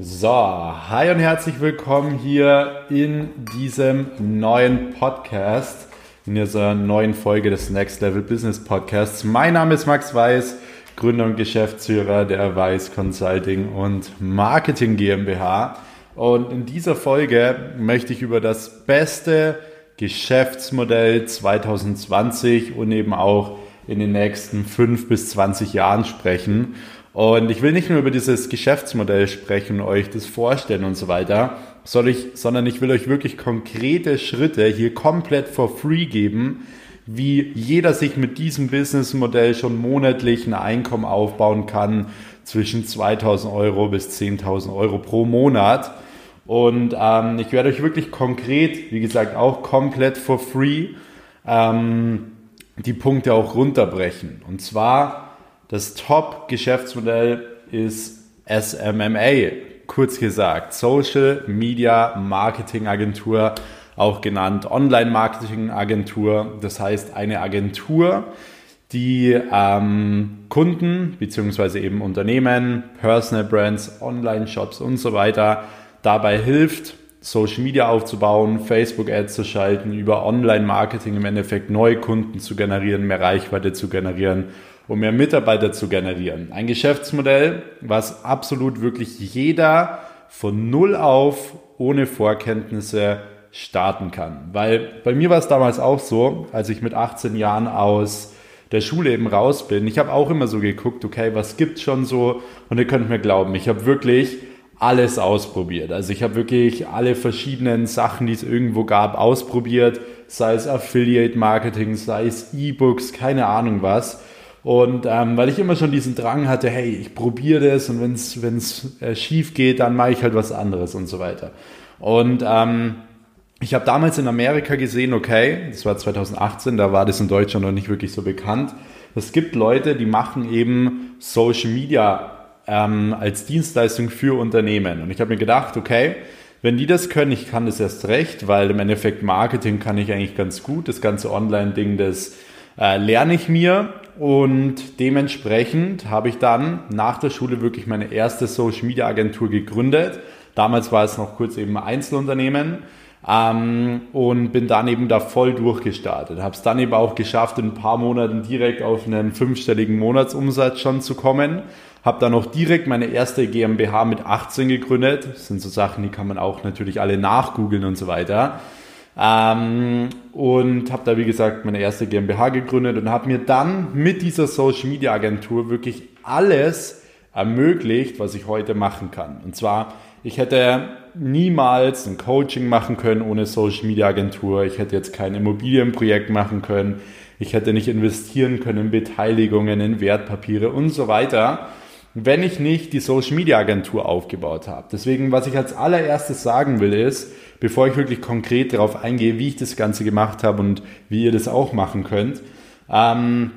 So, hi und herzlich willkommen hier in diesem neuen Podcast, in dieser neuen Folge des Next Level Business Podcasts. Mein Name ist Max Weiß, Gründer und Geschäftsführer der Weiß Consulting und Marketing GmbH. Und in dieser Folge möchte ich über das beste Geschäftsmodell 2020 und eben auch in den nächsten fünf bis 20 Jahren sprechen. Und ich will nicht nur über dieses Geschäftsmodell sprechen, euch das vorstellen und so weiter, soll ich, sondern ich will euch wirklich konkrete Schritte hier komplett for free geben, wie jeder sich mit diesem Businessmodell schon monatlich ein Einkommen aufbauen kann zwischen 2000 Euro bis 10.000 Euro pro Monat. Und ähm, ich werde euch wirklich konkret, wie gesagt, auch komplett for free ähm, die Punkte auch runterbrechen. Und zwar das Top-Geschäftsmodell ist SMMA, kurz gesagt, Social Media Marketing Agentur, auch genannt Online Marketing Agentur. Das heißt, eine Agentur, die ähm, Kunden beziehungsweise eben Unternehmen, Personal Brands, Online-Shops und so weiter dabei hilft, Social Media aufzubauen, Facebook-Ads zu schalten, über Online-Marketing im Endeffekt neue Kunden zu generieren, mehr Reichweite zu generieren um mehr Mitarbeiter zu generieren. Ein Geschäftsmodell, was absolut wirklich jeder von null auf ohne Vorkenntnisse starten kann. Weil bei mir war es damals auch so, als ich mit 18 Jahren aus der Schule eben raus bin. Ich habe auch immer so geguckt, okay, was gibt's schon so? Und ihr könnt mir glauben, ich habe wirklich alles ausprobiert. Also ich habe wirklich alle verschiedenen Sachen, die es irgendwo gab, ausprobiert. Sei es Affiliate Marketing, sei es E-Books, keine Ahnung was. Und ähm, weil ich immer schon diesen Drang hatte, hey, ich probiere das und wenn es äh, schief geht, dann mache ich halt was anderes und so weiter. Und ähm, ich habe damals in Amerika gesehen, okay, das war 2018, da war das in Deutschland noch nicht wirklich so bekannt. Es gibt Leute, die machen eben Social Media ähm, als Dienstleistung für Unternehmen. Und ich habe mir gedacht, okay, wenn die das können, ich kann das erst recht, weil im Endeffekt Marketing kann ich eigentlich ganz gut. Das ganze Online-Ding, das äh, lerne ich mir und dementsprechend habe ich dann nach der Schule wirklich meine erste Social Media Agentur gegründet. Damals war es noch kurz eben Einzelunternehmen ähm, und bin dann eben da voll durchgestartet. Habe es dann eben auch geschafft, in ein paar Monaten direkt auf einen fünfstelligen Monatsumsatz schon zu kommen. Habe dann auch direkt meine erste GmbH mit 18 gegründet. Das sind so Sachen, die kann man auch natürlich alle nachgoogeln und so weiter. Ähm, und habe da, wie gesagt, meine erste GmbH gegründet und habe mir dann mit dieser Social Media Agentur wirklich alles ermöglicht, was ich heute machen kann. Und zwar, ich hätte niemals ein Coaching machen können ohne Social Media Agentur. Ich hätte jetzt kein Immobilienprojekt machen können. Ich hätte nicht investieren können in Beteiligungen, in Wertpapiere und so weiter wenn ich nicht die Social Media Agentur aufgebaut habe. Deswegen, was ich als allererstes sagen will, ist, bevor ich wirklich konkret darauf eingehe, wie ich das Ganze gemacht habe und wie ihr das auch machen könnt, ähm,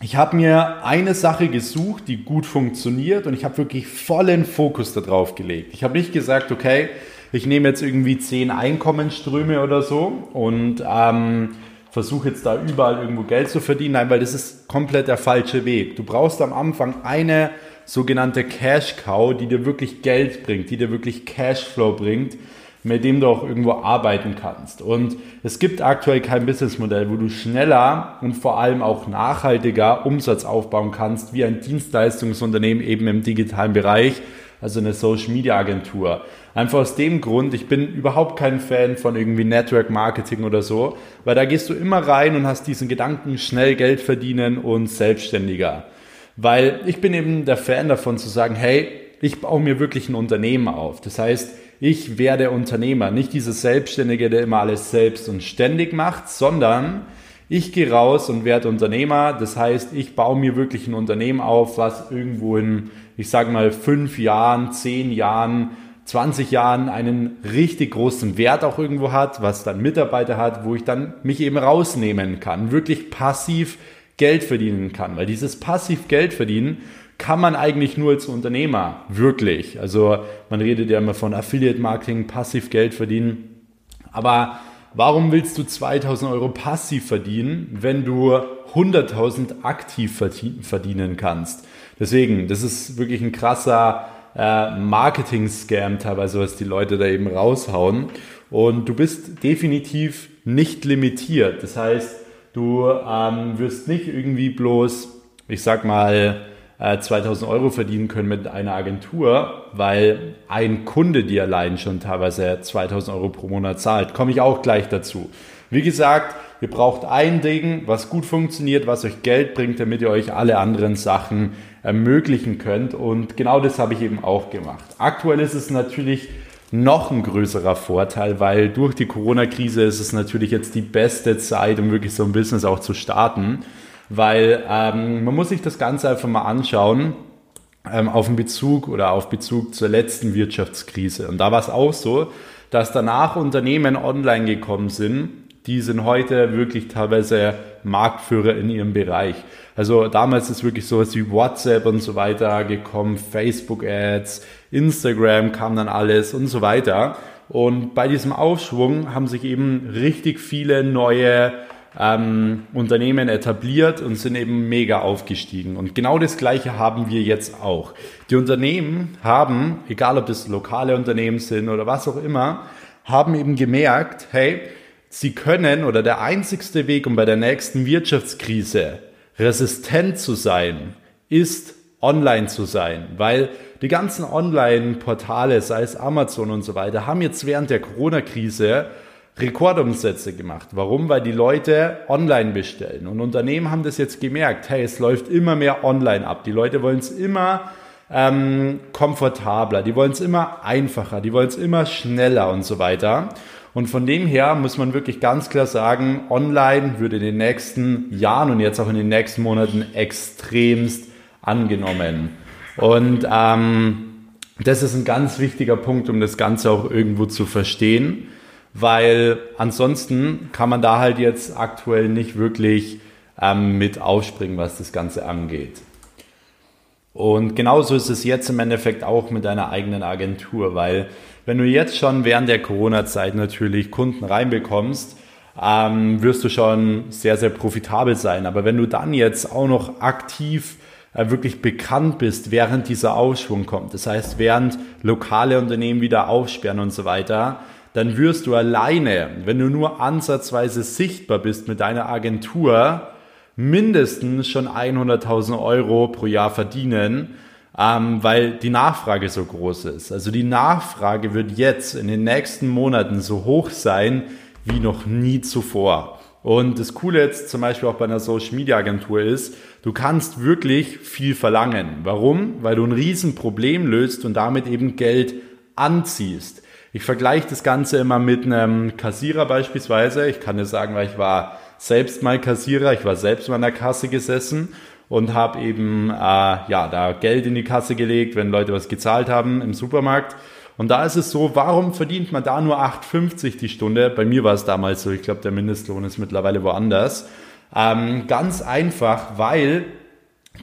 ich habe mir eine Sache gesucht, die gut funktioniert und ich habe wirklich vollen Fokus darauf gelegt. Ich habe nicht gesagt, okay, ich nehme jetzt irgendwie zehn Einkommensströme oder so und ähm, versuche jetzt da überall irgendwo Geld zu verdienen. Nein, weil das ist komplett der falsche Weg. Du brauchst am Anfang eine sogenannte Cash Cow, die dir wirklich Geld bringt, die dir wirklich Cashflow bringt, mit dem du auch irgendwo arbeiten kannst. Und es gibt aktuell kein Businessmodell, wo du schneller und vor allem auch nachhaltiger Umsatz aufbauen kannst, wie ein Dienstleistungsunternehmen eben im digitalen Bereich, also eine Social Media Agentur. Einfach aus dem Grund, ich bin überhaupt kein Fan von irgendwie Network Marketing oder so, weil da gehst du immer rein und hast diesen Gedanken, schnell Geld verdienen und selbstständiger. Weil ich bin eben der Fan davon zu sagen, hey, ich baue mir wirklich ein Unternehmen auf. Das heißt, ich werde Unternehmer, nicht dieses Selbstständige, der immer alles selbst und ständig macht, sondern ich gehe raus und werde Unternehmer. Das heißt, ich baue mir wirklich ein Unternehmen auf, was irgendwo in, ich sage mal, fünf Jahren, zehn Jahren, 20 Jahren einen richtig großen Wert auch irgendwo hat, was dann Mitarbeiter hat, wo ich dann mich eben rausnehmen kann, wirklich passiv Geld verdienen kann. Weil dieses passiv Geld verdienen kann man eigentlich nur als Unternehmer, wirklich. Also man redet ja immer von Affiliate Marketing, passiv Geld verdienen. Aber warum willst du 2000 Euro passiv verdienen, wenn du 100.000 aktiv verdienen kannst? Deswegen, das ist wirklich ein krasser äh, Marketing-Scam teilweise, was die Leute da eben raushauen. Und du bist definitiv nicht limitiert. Das heißt, du ähm, wirst nicht irgendwie bloß, ich sag mal, 2000 äh, Euro verdienen können mit einer Agentur, weil ein Kunde dir allein schon teilweise 2000 Euro pro Monat zahlt. Komme ich auch gleich dazu. Wie gesagt, ihr braucht ein Ding, was gut funktioniert, was euch Geld bringt, damit ihr euch alle anderen Sachen ermöglichen könnt. Und genau das habe ich eben auch gemacht. Aktuell ist es natürlich noch ein größerer Vorteil, weil durch die Corona-Krise ist es natürlich jetzt die beste Zeit, um wirklich so ein Business auch zu starten weil ähm, man muss sich das Ganze einfach mal anschauen ähm, auf den Bezug oder auf Bezug zur letzten Wirtschaftskrise. Und da war es auch so, dass danach Unternehmen online gekommen sind, die sind heute wirklich teilweise Marktführer in ihrem Bereich. Also damals ist wirklich sowas wie WhatsApp und so weiter gekommen, Facebook-Ads, Instagram kam dann alles und so weiter. Und bei diesem Aufschwung haben sich eben richtig viele neue ähm, Unternehmen etabliert und sind eben mega aufgestiegen. Und genau das Gleiche haben wir jetzt auch. Die Unternehmen haben, egal ob das lokale Unternehmen sind oder was auch immer, haben eben gemerkt, hey, sie können oder der einzigste Weg, um bei der nächsten Wirtschaftskrise resistent zu sein, ist online zu sein, weil die ganzen Online-Portale, sei es Amazon und so weiter, haben jetzt während der Corona-Krise Rekordumsätze gemacht. Warum? Weil die Leute online bestellen. Und Unternehmen haben das jetzt gemerkt. Hey, es läuft immer mehr online ab. Die Leute wollen es immer ähm, komfortabler, die wollen es immer einfacher, die wollen es immer schneller und so weiter. Und von dem her muss man wirklich ganz klar sagen, online würde in den nächsten Jahren und jetzt auch in den nächsten Monaten extremst angenommen. Und ähm, das ist ein ganz wichtiger Punkt, um das Ganze auch irgendwo zu verstehen weil ansonsten kann man da halt jetzt aktuell nicht wirklich ähm, mit aufspringen, was das Ganze angeht. Und genauso ist es jetzt im Endeffekt auch mit deiner eigenen Agentur, weil wenn du jetzt schon während der Corona-Zeit natürlich Kunden reinbekommst, ähm, wirst du schon sehr, sehr profitabel sein. Aber wenn du dann jetzt auch noch aktiv äh, wirklich bekannt bist, während dieser Aufschwung kommt, das heißt, während lokale Unternehmen wieder aufsperren und so weiter, dann wirst du alleine, wenn du nur ansatzweise sichtbar bist mit deiner Agentur, mindestens schon 100.000 Euro pro Jahr verdienen, ähm, weil die Nachfrage so groß ist. Also die Nachfrage wird jetzt in den nächsten Monaten so hoch sein wie noch nie zuvor. Und das Coole jetzt zum Beispiel auch bei einer Social Media Agentur ist, du kannst wirklich viel verlangen. Warum? Weil du ein Riesenproblem löst und damit eben Geld anziehst. Ich vergleiche das Ganze immer mit einem Kassierer beispielsweise. Ich kann dir sagen, weil ich war selbst mal Kassierer, ich war selbst mal in der Kasse gesessen und habe eben äh, ja da Geld in die Kasse gelegt, wenn Leute was gezahlt haben im Supermarkt. Und da ist es so, warum verdient man da nur 8,50 die Stunde? Bei mir war es damals so, ich glaube, der Mindestlohn ist mittlerweile woanders. Ähm, ganz einfach, weil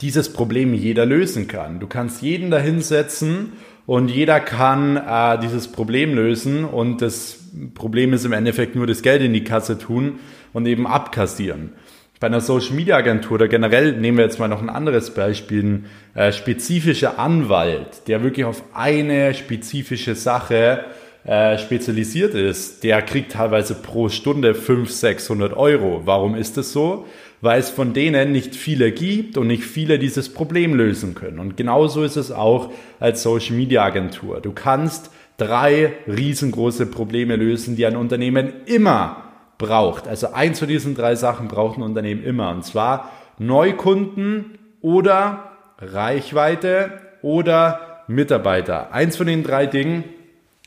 dieses Problem jeder lösen kann. Du kannst jeden da hinsetzen und jeder kann äh, dieses Problem lösen und das Problem ist im Endeffekt nur das Geld in die Kasse tun und eben abkassieren. Bei einer Social Media Agentur oder generell nehmen wir jetzt mal noch ein anderes Beispiel, ein äh, spezifischer Anwalt, der wirklich auf eine spezifische Sache äh, spezialisiert ist, der kriegt teilweise pro Stunde 500, 600 Euro. Warum ist das so? Weil es von denen nicht viele gibt und nicht viele dieses Problem lösen können. Und genauso ist es auch als Social Media Agentur. Du kannst drei riesengroße Probleme lösen, die ein Unternehmen immer braucht. Also eins von diesen drei Sachen braucht ein Unternehmen immer. Und zwar Neukunden oder Reichweite oder Mitarbeiter. Eins von den drei Dingen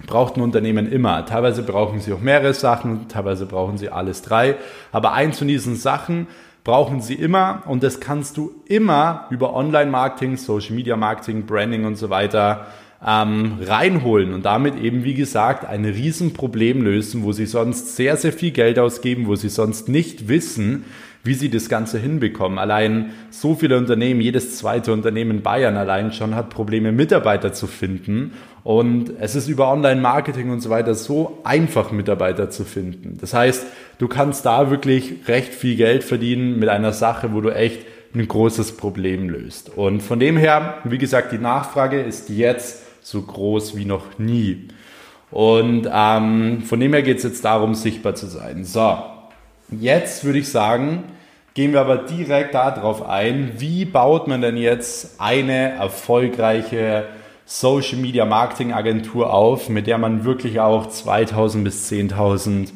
braucht ein Unternehmen immer. Teilweise brauchen sie auch mehrere Sachen, teilweise brauchen sie alles drei. Aber eins von diesen Sachen brauchen sie immer und das kannst du immer über Online-Marketing, Social-Media-Marketing, Branding und so weiter ähm, reinholen und damit eben, wie gesagt, ein Riesenproblem lösen, wo sie sonst sehr, sehr viel Geld ausgeben, wo sie sonst nicht wissen, wie sie das Ganze hinbekommen. Allein so viele Unternehmen, jedes zweite Unternehmen in Bayern allein schon hat Probleme, Mitarbeiter zu finden. Und es ist über Online-Marketing und so weiter so einfach, Mitarbeiter zu finden. Das heißt, du kannst da wirklich recht viel Geld verdienen mit einer Sache, wo du echt ein großes Problem löst. Und von dem her, wie gesagt, die Nachfrage ist jetzt so groß wie noch nie. Und ähm, von dem her geht es jetzt darum, sichtbar zu sein. So, jetzt würde ich sagen, gehen wir aber direkt darauf ein, wie baut man denn jetzt eine erfolgreiche Social Media Marketing Agentur auf, mit der man wirklich auch 2000 bis 10.000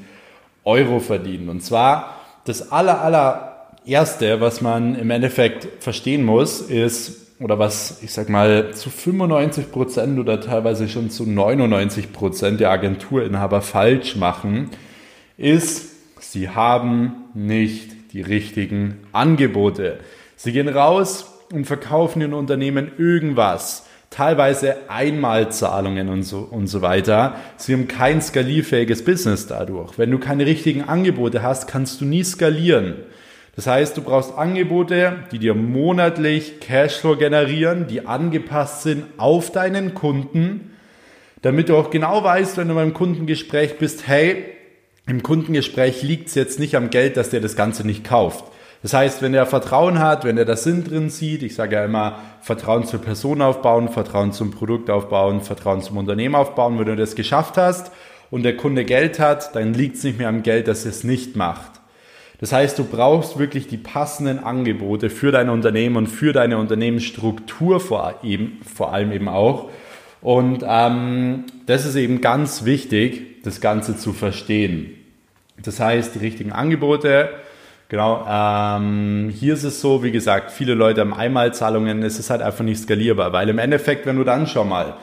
Euro verdient. Und zwar das aller, allererste, was man im Endeffekt verstehen muss, ist, oder was ich sag mal zu 95 Prozent oder teilweise schon zu 99 Prozent der Agenturinhaber falsch machen, ist, sie haben nicht die richtigen Angebote. Sie gehen raus und verkaufen in Unternehmen irgendwas, teilweise Einmalzahlungen und so, und so weiter. Sie haben kein skalierfähiges Business dadurch. Wenn du keine richtigen Angebote hast, kannst du nie skalieren. Das heißt, du brauchst Angebote, die dir monatlich Cashflow generieren, die angepasst sind auf deinen Kunden, damit du auch genau weißt, wenn du beim Kundengespräch bist, hey, im Kundengespräch liegt es jetzt nicht am Geld, dass der das Ganze nicht kauft. Das heißt, wenn er Vertrauen hat, wenn er das Sinn drin sieht, ich sage ja immer, Vertrauen zur Person aufbauen, Vertrauen zum Produkt aufbauen, Vertrauen zum Unternehmen aufbauen, wenn du das geschafft hast und der Kunde Geld hat, dann liegt es nicht mehr am Geld, dass er es nicht macht. Das heißt, du brauchst wirklich die passenden Angebote für dein Unternehmen und für deine Unternehmensstruktur vor, eben, vor allem eben auch. Und ähm, das ist eben ganz wichtig, das Ganze zu verstehen. Das heißt, die richtigen Angebote, genau, ähm, hier ist es so, wie gesagt, viele Leute haben Einmalzahlungen, es ist halt einfach nicht skalierbar, weil im Endeffekt, wenn du dann schon mal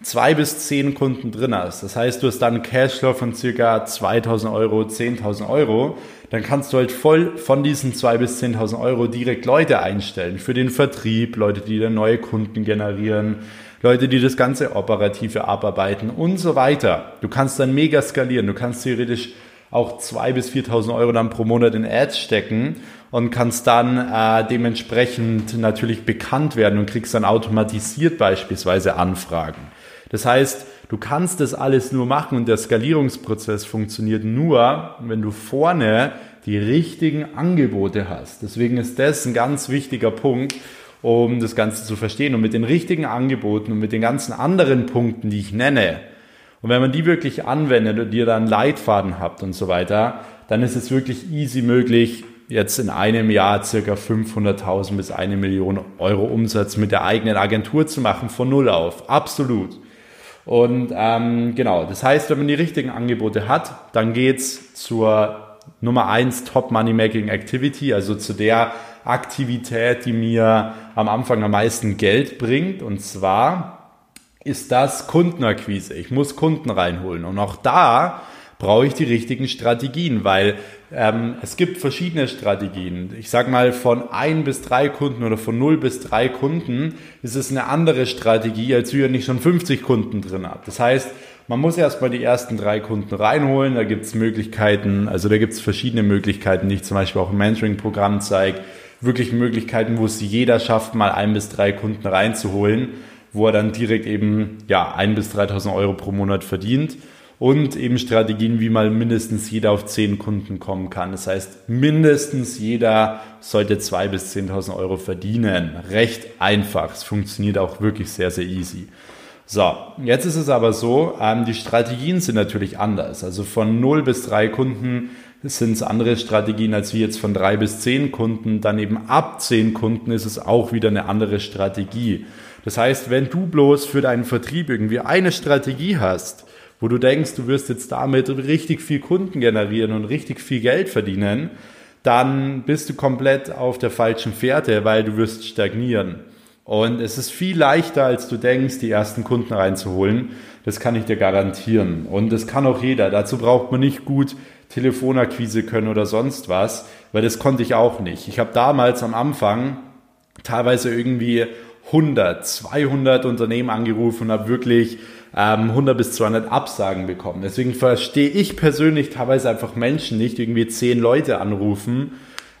zwei bis zehn Kunden drin hast, das heißt, du hast dann einen Cashflow von circa 2000 Euro, 10.000 Euro, dann kannst du halt voll von diesen zwei bis 10.000 Euro direkt Leute einstellen für den Vertrieb, Leute, die dann neue Kunden generieren, Leute, die das ganze Operative abarbeiten und so weiter. Du kannst dann mega skalieren. Du kannst theoretisch auch 2.000 bis 4.000 Euro dann pro Monat in Ads stecken und kannst dann äh, dementsprechend natürlich bekannt werden und kriegst dann automatisiert beispielsweise Anfragen. Das heißt, du kannst das alles nur machen und der Skalierungsprozess funktioniert nur, wenn du vorne die richtigen Angebote hast. Deswegen ist das ein ganz wichtiger Punkt, um das Ganze zu verstehen. Und mit den richtigen Angeboten und mit den ganzen anderen Punkten, die ich nenne, und wenn man die wirklich anwendet und ihr dann Leitfaden habt und so weiter, dann ist es wirklich easy möglich, jetzt in einem Jahr circa 500.000 bis eine Million Euro Umsatz mit der eigenen Agentur zu machen, von Null auf. Absolut. Und ähm, genau, das heißt, wenn man die richtigen Angebote hat, dann geht's zur Nummer eins Top Money Making Activity, also zu der Aktivität, die mir am Anfang am meisten Geld bringt. Und zwar ist das Kundenakquise. Ich muss Kunden reinholen. Und auch da brauche ich die richtigen Strategien, weil ähm, es gibt verschiedene Strategien. Ich sage mal, von ein bis drei Kunden oder von null bis drei Kunden ist es eine andere Strategie, als wenn ich schon 50 Kunden drin habe. Das heißt, man muss erstmal die ersten drei Kunden reinholen. Da gibt es Möglichkeiten, also da gibt es verschiedene Möglichkeiten, die ich zum Beispiel auch im Mentoring-Programm zeige wirklich Möglichkeiten, wo es jeder schafft, mal ein bis drei Kunden reinzuholen, wo er dann direkt eben ja ein bis 3.000 Euro pro Monat verdient und eben Strategien, wie mal mindestens jeder auf zehn Kunden kommen kann. Das heißt, mindestens jeder sollte zwei bis 10.000 Euro verdienen. Recht einfach. Es funktioniert auch wirklich sehr, sehr easy. So, jetzt ist es aber so, ähm, die Strategien sind natürlich anders. Also von 0 bis 3 Kunden sind es andere Strategien als wie jetzt von 3 bis 10 Kunden. Dann eben ab 10 Kunden ist es auch wieder eine andere Strategie. Das heißt, wenn du bloß für deinen Vertrieb irgendwie eine Strategie hast, wo du denkst, du wirst jetzt damit richtig viel Kunden generieren und richtig viel Geld verdienen, dann bist du komplett auf der falschen Fährte, weil du wirst stagnieren. Und es ist viel leichter, als du denkst, die ersten Kunden reinzuholen. Das kann ich dir garantieren. Und das kann auch jeder. Dazu braucht man nicht gut Telefonakquise können oder sonst was, weil das konnte ich auch nicht. Ich habe damals am Anfang teilweise irgendwie 100, 200 Unternehmen angerufen und habe wirklich ähm, 100 bis 200 Absagen bekommen. Deswegen verstehe ich persönlich teilweise einfach Menschen nicht, irgendwie 10 Leute anrufen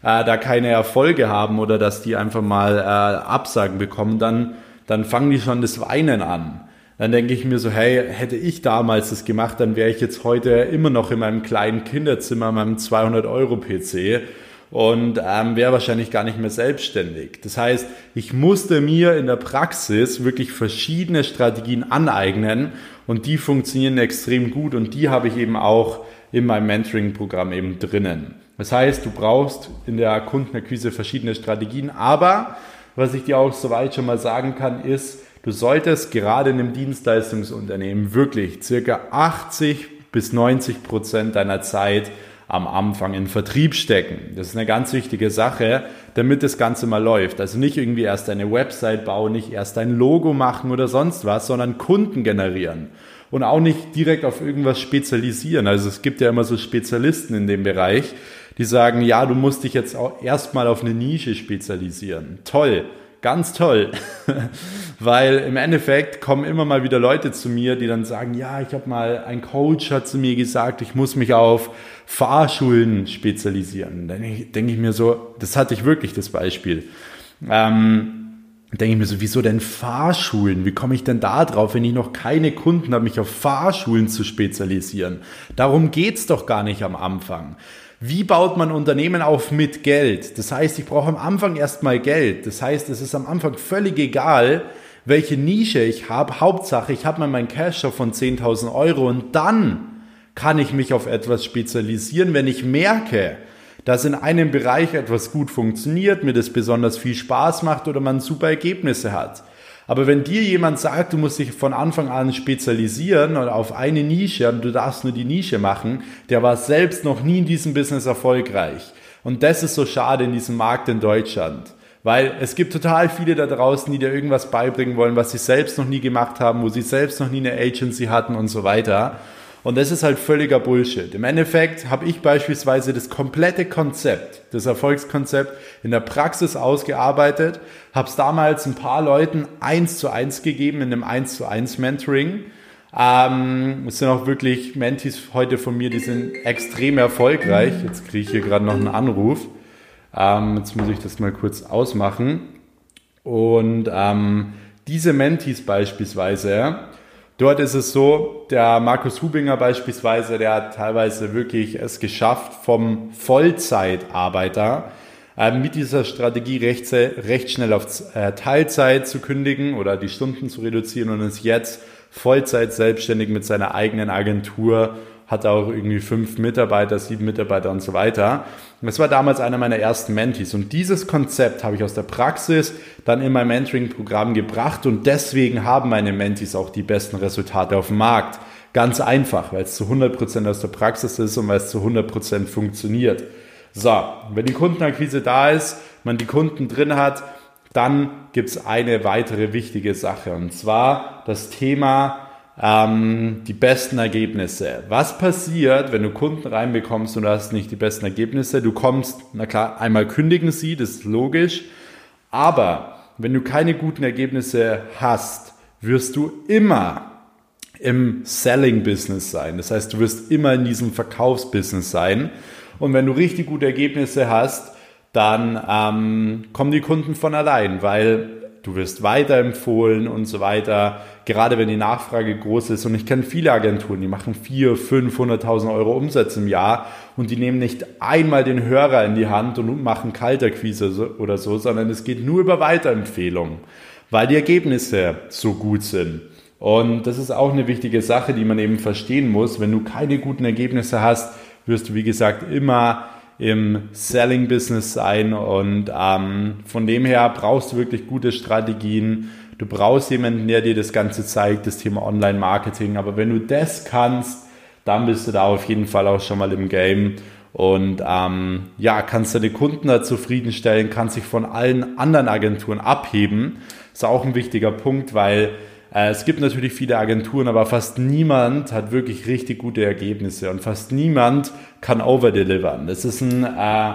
äh, da keine Erfolge haben oder dass die einfach mal äh, Absagen bekommen, dann, dann fangen die schon das Weinen an. Dann denke ich mir so, hey, hätte ich damals das gemacht, dann wäre ich jetzt heute immer noch in meinem kleinen Kinderzimmer, meinem 200 Euro PC und ähm, wäre wahrscheinlich gar nicht mehr selbstständig. Das heißt, ich musste mir in der Praxis wirklich verschiedene Strategien aneignen und die funktionieren extrem gut und die habe ich eben auch in meinem Mentoring-Programm eben drinnen. Das heißt, du brauchst in der Kundenakquise verschiedene Strategien, aber was ich dir auch soweit schon mal sagen kann, ist, du solltest gerade in einem Dienstleistungsunternehmen wirklich circa 80 bis 90 Prozent deiner Zeit am Anfang in Vertrieb stecken. Das ist eine ganz wichtige Sache, damit das Ganze mal läuft. Also nicht irgendwie erst eine Website bauen, nicht erst ein Logo machen oder sonst was, sondern Kunden generieren. Und auch nicht direkt auf irgendwas spezialisieren. Also es gibt ja immer so Spezialisten in dem Bereich, die sagen, ja, du musst dich jetzt auch erstmal auf eine Nische spezialisieren. Toll, ganz toll. Weil im Endeffekt kommen immer mal wieder Leute zu mir, die dann sagen, ja, ich habe mal, ein Coach hat zu mir gesagt, ich muss mich auf Fahrschulen spezialisieren. Dann denke ich mir so, das hatte ich wirklich das Beispiel. Ähm, denke ich mir so, wieso denn Fahrschulen? Wie komme ich denn da drauf, wenn ich noch keine Kunden habe, mich auf Fahrschulen zu spezialisieren? Darum geht's doch gar nicht am Anfang. Wie baut man Unternehmen auf mit Geld? Das heißt, ich brauche am Anfang erstmal Geld. Das heißt, es ist am Anfang völlig egal, welche Nische ich habe. Hauptsache, ich habe mal meinen Cash von 10.000 Euro und dann kann ich mich auf etwas spezialisieren, wenn ich merke, dass in einem Bereich etwas gut funktioniert, mir das besonders viel Spaß macht oder man super Ergebnisse hat. Aber wenn dir jemand sagt, du musst dich von Anfang an spezialisieren oder auf eine Nische und du darfst nur die Nische machen, der war selbst noch nie in diesem Business erfolgreich. Und das ist so schade in diesem Markt in Deutschland. Weil es gibt total viele da draußen, die dir irgendwas beibringen wollen, was sie selbst noch nie gemacht haben, wo sie selbst noch nie eine Agency hatten und so weiter. Und das ist halt völliger Bullshit. Im Endeffekt habe ich beispielsweise das komplette Konzept, das Erfolgskonzept in der Praxis ausgearbeitet, habe es damals ein paar Leuten eins zu eins gegeben in einem eins zu eins Mentoring. Ähm, es sind auch wirklich Mentis heute von mir, die sind extrem erfolgreich. Jetzt kriege ich hier gerade noch einen Anruf. Ähm, jetzt muss ich das mal kurz ausmachen. Und ähm, diese Mentis beispielsweise, Dort ist es so, der Markus Hubinger beispielsweise, der hat teilweise wirklich es geschafft, vom Vollzeitarbeiter äh, mit dieser Strategie recht, recht schnell auf äh, Teilzeit zu kündigen oder die Stunden zu reduzieren und ist jetzt Vollzeit selbstständig mit seiner eigenen Agentur hat auch irgendwie fünf Mitarbeiter, sieben Mitarbeiter und so weiter. das war damals einer meiner ersten Mentees. Und dieses Konzept habe ich aus der Praxis dann in mein Mentoring-Programm gebracht und deswegen haben meine Mentees auch die besten Resultate auf dem Markt. Ganz einfach, weil es zu 100% aus der Praxis ist und weil es zu 100% funktioniert. So, wenn die Kundenakquise da ist, man die Kunden drin hat, dann gibt es eine weitere wichtige Sache und zwar das Thema ähm, die besten Ergebnisse. Was passiert, wenn du Kunden reinbekommst und du hast nicht die besten Ergebnisse? Du kommst, na klar, einmal kündigen sie, das ist logisch, aber wenn du keine guten Ergebnisse hast, wirst du immer im Selling-Business sein. Das heißt, du wirst immer in diesem Verkaufsbusiness sein. Und wenn du richtig gute Ergebnisse hast, dann ähm, kommen die Kunden von allein, weil du wirst weiterempfohlen und so weiter, gerade wenn die Nachfrage groß ist. Und ich kenne viele Agenturen, die machen 400.000, 500.000 Euro Umsatz im Jahr und die nehmen nicht einmal den Hörer in die Hand und machen Kalterquise oder so, sondern es geht nur über Weiterempfehlungen, weil die Ergebnisse so gut sind. Und das ist auch eine wichtige Sache, die man eben verstehen muss. Wenn du keine guten Ergebnisse hast, wirst du, wie gesagt, immer im Selling-Business sein und ähm, von dem her brauchst du wirklich gute Strategien. Du brauchst jemanden, der dir das Ganze zeigt, das Thema Online-Marketing. Aber wenn du das kannst, dann bist du da auf jeden Fall auch schon mal im Game und ähm, ja, kannst deine Kunden da zufriedenstellen, kannst dich von allen anderen Agenturen abheben. ist auch ein wichtiger Punkt, weil es gibt natürlich viele Agenturen, aber fast niemand hat wirklich richtig gute Ergebnisse und fast niemand kann overdelivern. Das ist ein, äh,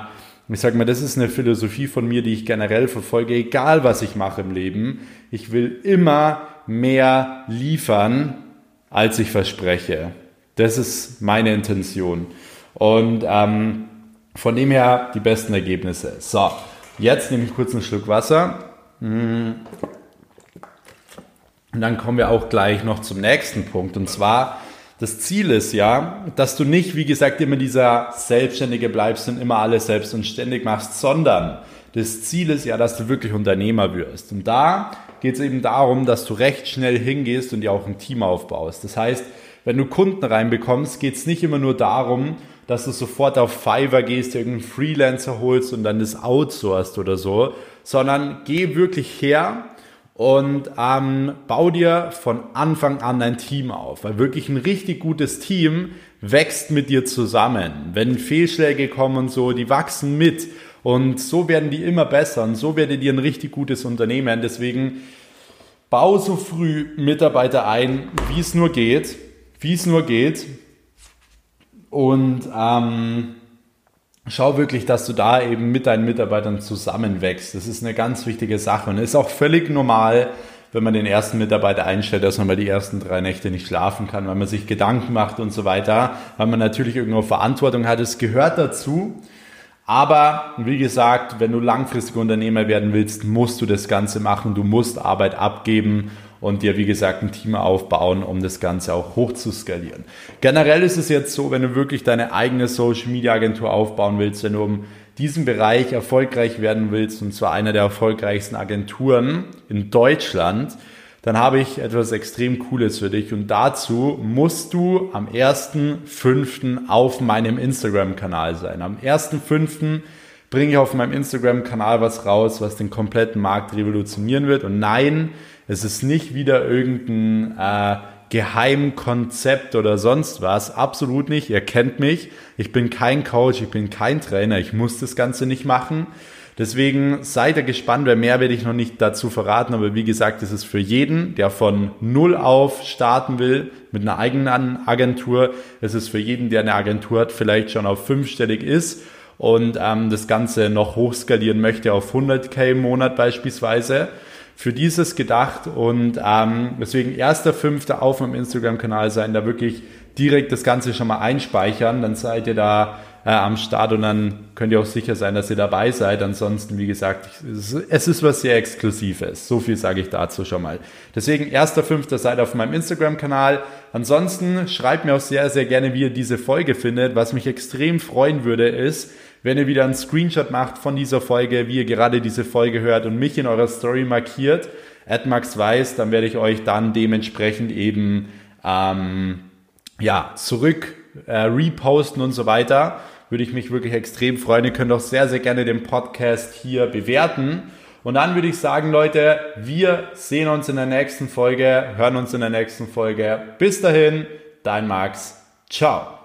ich sag mal, das ist eine Philosophie von mir, die ich generell verfolge, egal was ich mache im Leben. Ich will immer mehr liefern, als ich verspreche. Das ist meine Intention. Und ähm, von dem her die besten Ergebnisse. So, jetzt nehme ich kurz einen Schluck Wasser. Hm. Und dann kommen wir auch gleich noch zum nächsten Punkt. Und zwar das Ziel ist ja, dass du nicht, wie gesagt, immer dieser Selbstständige bleibst und immer alles selbst und ständig machst, sondern das Ziel ist ja, dass du wirklich Unternehmer wirst. Und da geht es eben darum, dass du recht schnell hingehst und dir auch ein Team aufbaust. Das heißt, wenn du Kunden reinbekommst, geht es nicht immer nur darum, dass du sofort auf Fiverr gehst, irgendeinen Freelancer holst und dann das outsourcest oder so, sondern geh wirklich her und ähm, bau dir von Anfang an ein Team auf, weil wirklich ein richtig gutes Team wächst mit dir zusammen. Wenn Fehlschläge kommen und so, die wachsen mit und so werden die immer besser und so werdet ihr ein richtig gutes Unternehmen. Deswegen bau so früh Mitarbeiter ein, wie es nur geht, wie es nur geht und ähm, schau wirklich, dass du da eben mit deinen Mitarbeitern zusammenwächst. Das ist eine ganz wichtige Sache und ist auch völlig normal, wenn man den ersten Mitarbeiter einstellt, dass man mal die ersten drei Nächte nicht schlafen kann, weil man sich Gedanken macht und so weiter, weil man natürlich irgendwo Verantwortung hat. Es gehört dazu. Aber wie gesagt, wenn du langfristig Unternehmer werden willst, musst du das Ganze machen. Du musst Arbeit abgeben und dir, wie gesagt, ein Team aufbauen, um das Ganze auch hoch zu skalieren. Generell ist es jetzt so, wenn du wirklich deine eigene Social Media Agentur aufbauen willst, wenn du um diesen Bereich erfolgreich werden willst, und zwar einer der erfolgreichsten Agenturen in Deutschland, dann habe ich etwas extrem Cooles für dich. Und dazu musst du am 1.5. auf meinem Instagram-Kanal sein. Am 1.5. bringe ich auf meinem Instagram-Kanal was raus, was den kompletten Markt revolutionieren wird. Und nein, es ist nicht wieder irgendein äh, Geheimkonzept oder sonst was. Absolut nicht. Ihr kennt mich. Ich bin kein Coach, ich bin kein Trainer. Ich muss das Ganze nicht machen. Deswegen seid ihr gespannt, weil mehr werde ich noch nicht dazu verraten. Aber wie gesagt, es ist für jeden, der von Null auf starten will mit einer eigenen Agentur. Es ist für jeden, der eine Agentur hat, vielleicht schon auf fünfstellig ist und ähm, das Ganze noch hochskalieren möchte auf 100k im Monat beispielsweise für dieses gedacht und ähm, deswegen erster Fünfter auf meinem Instagram-Kanal sein, da wirklich direkt das Ganze schon mal einspeichern, dann seid ihr da äh, am Start und dann könnt ihr auch sicher sein, dass ihr dabei seid. Ansonsten, wie gesagt, es ist was sehr Exklusives. So viel sage ich dazu schon mal. Deswegen erster Fünfter seid auf meinem Instagram-Kanal. Ansonsten schreibt mir auch sehr, sehr gerne, wie ihr diese Folge findet. Was mich extrem freuen würde, ist, wenn ihr wieder einen Screenshot macht von dieser Folge, wie ihr gerade diese Folge hört und mich in eurer Story markiert, at Max Weiß, dann werde ich euch dann dementsprechend eben ähm, ja, zurück äh, reposten und so weiter. Würde ich mich wirklich extrem freuen. Ihr könnt auch sehr, sehr gerne den Podcast hier bewerten. Und dann würde ich sagen, Leute, wir sehen uns in der nächsten Folge, hören uns in der nächsten Folge. Bis dahin, dein Max. Ciao.